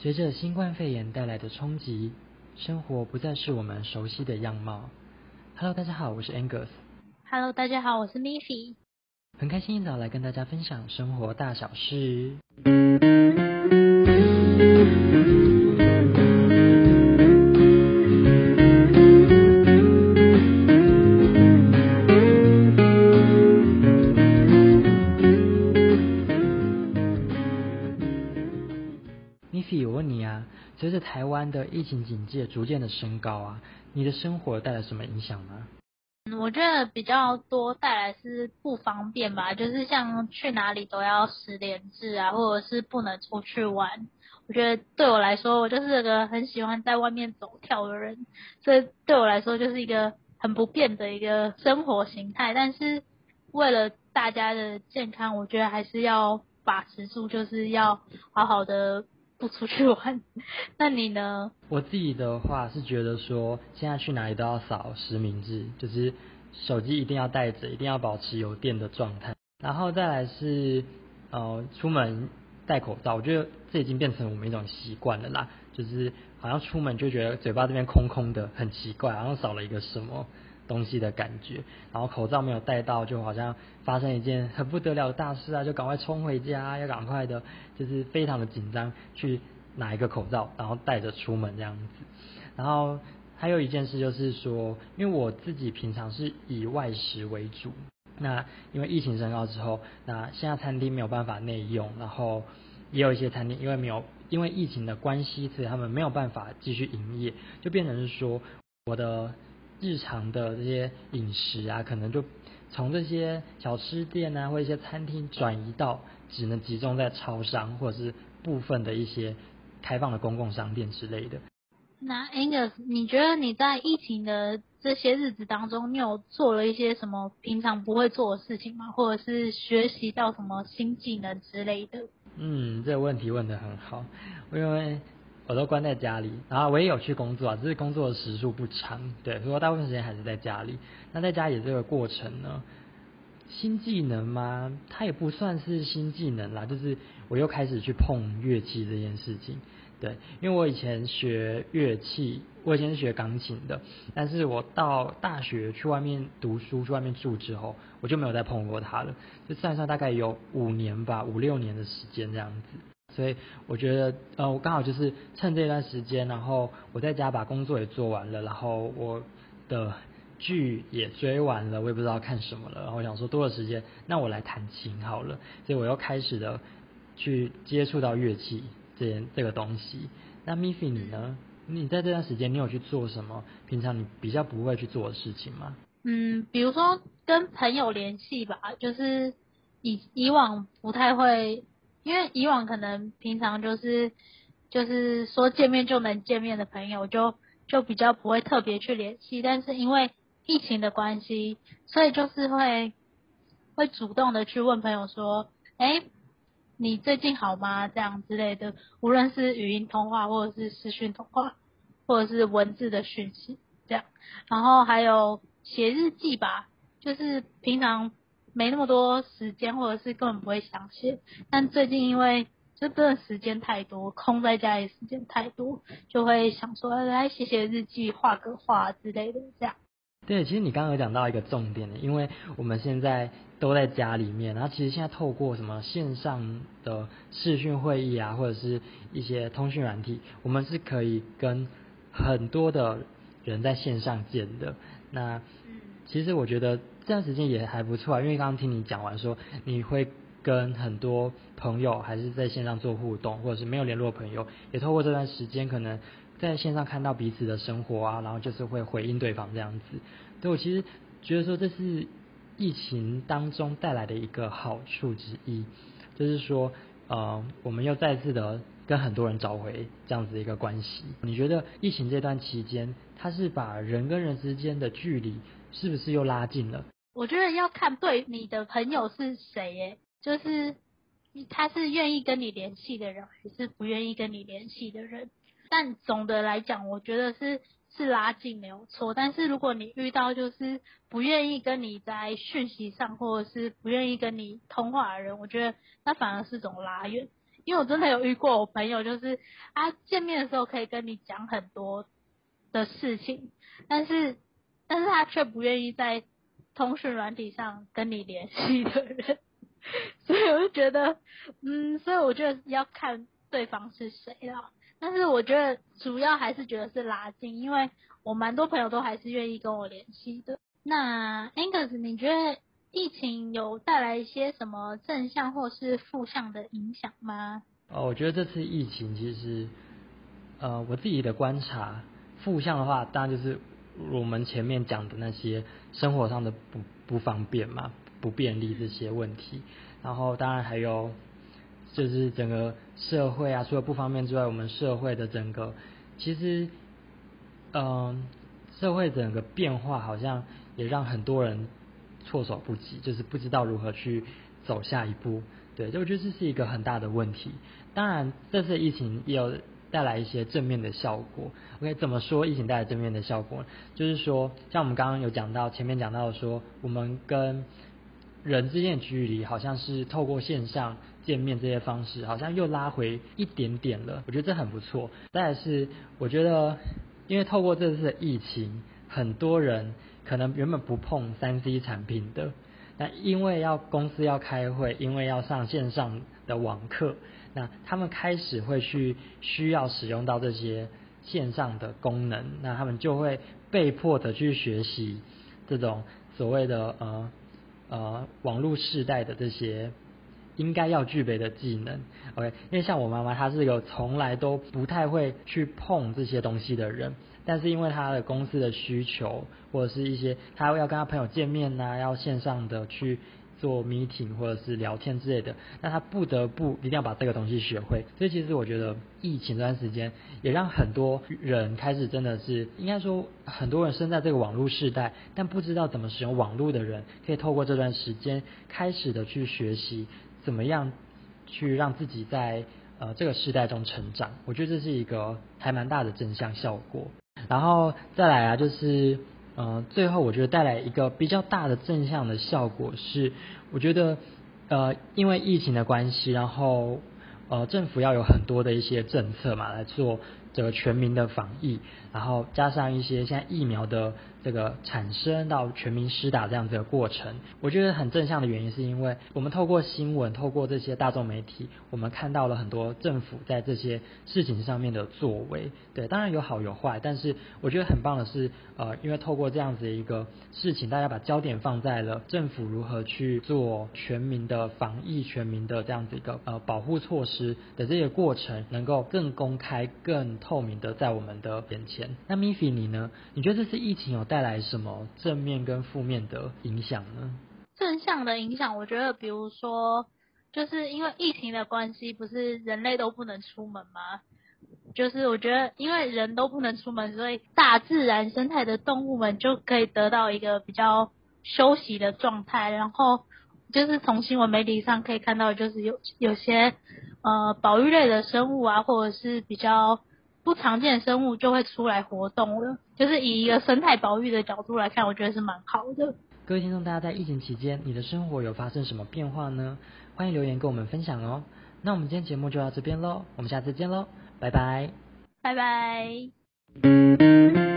随着新冠肺炎带来的冲击，生活不再是我们熟悉的样貌。Hello，大家好，我是 Angus。Hello，大家好，我是 Miffy。很开心一早来跟大家分享生活大小事。疫情警戒逐渐的升高啊，你的生活带来什么影响呢？我觉得比较多带来是不方便吧，就是像去哪里都要十连制啊，或者是不能出去玩。我觉得对我来说，我就是个很喜欢在外面走跳的人，所以对我来说就是一个很不便的一个生活形态。但是为了大家的健康，我觉得还是要把持住，就是要好好的。不出去玩，那你呢？我自己的话是觉得说，现在去哪里都要扫实名制，就是手机一定要带着，一定要保持有电的状态。然后再来是，呃，出门戴口罩，我觉得这已经变成我们一种习惯了啦。就是好像出门就觉得嘴巴这边空空的，很奇怪，好像少了一个什么。东西的感觉，然后口罩没有戴到，就好像发生一件很不得了的大事啊，就赶快冲回家，要赶快的，就是非常的紧张，去拿一个口罩，然后戴着出门这样子。然后还有一件事就是说，因为我自己平常是以外食为主，那因为疫情升高之后，那现在餐厅没有办法内用，然后也有一些餐厅因为没有因为疫情的关系，所以他们没有办法继续营业，就变成是说我的。日常的这些饮食啊，可能就从这些小吃店啊，或一些餐厅转移到只能集中在超商，或者是部分的一些开放的公共商店之类的。那 Angus，你觉得你在疫情的这些日子当中，你有做了一些什么平常不会做的事情吗？或者是学习到什么新技能之类的？嗯，这个问题问得很好，因为。我都关在家里，然后我也有去工作啊，只是工作的时数不长，对，所以大部分时间还是在家里。那在家里这个过程呢，新技能吗？它也不算是新技能啦，就是我又开始去碰乐器这件事情，对，因为我以前学乐器，我以前是学钢琴的，但是我到大学去外面读书，去外面住之后，我就没有再碰过它了，就算上大概有五年吧，五六年的时间这样子。所以我觉得，呃，我刚好就是趁这段时间，然后我在家把工作也做完了，然后我的剧也追完了，我也不知道看什么了，然后我想说多了时间，那我来弹琴好了，所以我又开始了去接触到乐器这件这个东西。那 Miffy 你呢？你在这段时间你有去做什么平常你比较不会去做的事情吗？嗯，比如说跟朋友联系吧，就是以以往不太会。因为以往可能平常就是就是说见面就能见面的朋友就，就就比较不会特别去联系，但是因为疫情的关系，所以就是会会主动的去问朋友说，哎，你最近好吗？这样之类的，无论是语音通话或者是视讯通话，或者是文字的讯息这样，然后还有写日记吧，就是平常。没那么多时间，或者是根本不会想写。但最近因为这段时间太多，空在家里时间太多，就会想说来写写日记、画个画之类的这样。对，其实你刚刚有讲到一个重点的，因为我们现在都在家里面，然后其实现在透过什么线上的视讯会议啊，或者是一些通讯软体，我们是可以跟很多的人在线上见的。那其实我觉得。这段时间也还不错啊，因为刚刚听你讲完说，你会跟很多朋友还是在线上做互动，或者是没有联络的朋友，也透过这段时间可能在线上看到彼此的生活啊，然后就是会回应对方这样子。对，我其实觉得说这是疫情当中带来的一个好处之一，就是说，呃，我们又再次的跟很多人找回这样子一个关系。你觉得疫情这段期间，它是把人跟人之间的距离是不是又拉近了？我觉得要看对你的朋友是谁耶，就是他是愿意跟你联系的人，还是不愿意跟你联系的人。但总的来讲，我觉得是是拉近没有错。但是如果你遇到就是不愿意跟你在讯息上，或者是不愿意跟你通话的人，我觉得那反而是种拉远。因为我真的有遇过我朋友，就是他见面的时候可以跟你讲很多的事情，但是但是他却不愿意在通讯软体上跟你联系的人，所以我就觉得，嗯，所以我觉得要看对方是谁啦。但是我觉得主要还是觉得是拉近，因为我蛮多朋友都还是愿意跟我联系的。那 Angus，你觉得疫情有带来一些什么正向或是负向的影响吗？哦，我觉得这次疫情其实，呃，我自己的观察，负向的话，当然就是我们前面讲的那些生活上的不不方便嘛，不便利这些问题。然后当然还有。就是整个社会啊，除了不方便之外，我们社会的整个，其实，嗯、社会整个变化好像也让很多人措手不及，就是不知道如何去走下一步。对，就我觉得这是一个很大的问题。当然，这次疫情也有带来一些正面的效果。OK，怎么说疫情带来正面的效果？就是说，像我们刚刚有讲到，前面讲到说，我们跟人之间的距离好像是透过线上见面这些方式，好像又拉回一点点了。我觉得这很不错。再是，我觉得因为透过这次的疫情，很多人可能原本不碰三 C 产品的，那因为要公司要开会，因为要上线上的网课，那他们开始会去需要使用到这些线上的功能，那他们就会被迫的去学习这种所谓的呃。呃，网络世代的这些应该要具备的技能，OK？因为像我妈妈，她是一个从来都不太会去碰这些东西的人，但是因为他的公司的需求，或者是一些他要跟他朋友见面呐、啊，要线上的去。做 meeting 或者是聊天之类的，那他不得不一定要把这个东西学会。所以其实我觉得疫情这段时间也让很多人开始真的是应该说很多人生在这个网络时代，但不知道怎么使用网络的人，可以透过这段时间开始的去学习怎么样去让自己在呃这个时代中成长。我觉得这是一个还蛮大的正向效果。然后再来啊，就是。呃，最后我觉得带来一个比较大的正向的效果是，我觉得，呃，因为疫情的关系，然后呃，政府要有很多的一些政策嘛，来做这个全民的防疫，然后加上一些现在疫苗的。这个产生到全民施打这样子的过程，我觉得很正向的原因是因为我们透过新闻，透过这些大众媒体，我们看到了很多政府在这些事情上面的作为。对，当然有好有坏，但是我觉得很棒的是，呃，因为透过这样子的一个事情，大家把焦点放在了政府如何去做全民的防疫、全民的这样子一个呃保护措施的这个过程，能够更公开、更透明的在我们的眼前。那 Miffy 你呢？你觉得这次疫情有带来什么正面跟负面的影响呢？正向的影响，我觉得，比如说，就是因为疫情的关系，不是人类都不能出门吗？就是我觉得，因为人都不能出门，所以大自然生态的动物们就可以得到一个比较休息的状态。然后，就是从新闻媒体上可以看到，就是有有些呃保育类的生物啊，或者是比较。不常见的生物就会出来活动了，就是以一个生态保育的角度来看，我觉得是蛮好的。各位听众，大家在疫情期间，你的生活有发生什么变化呢？欢迎留言跟我们分享哦。那我们今天节目就到这边喽，我们下次见喽，拜拜，拜拜。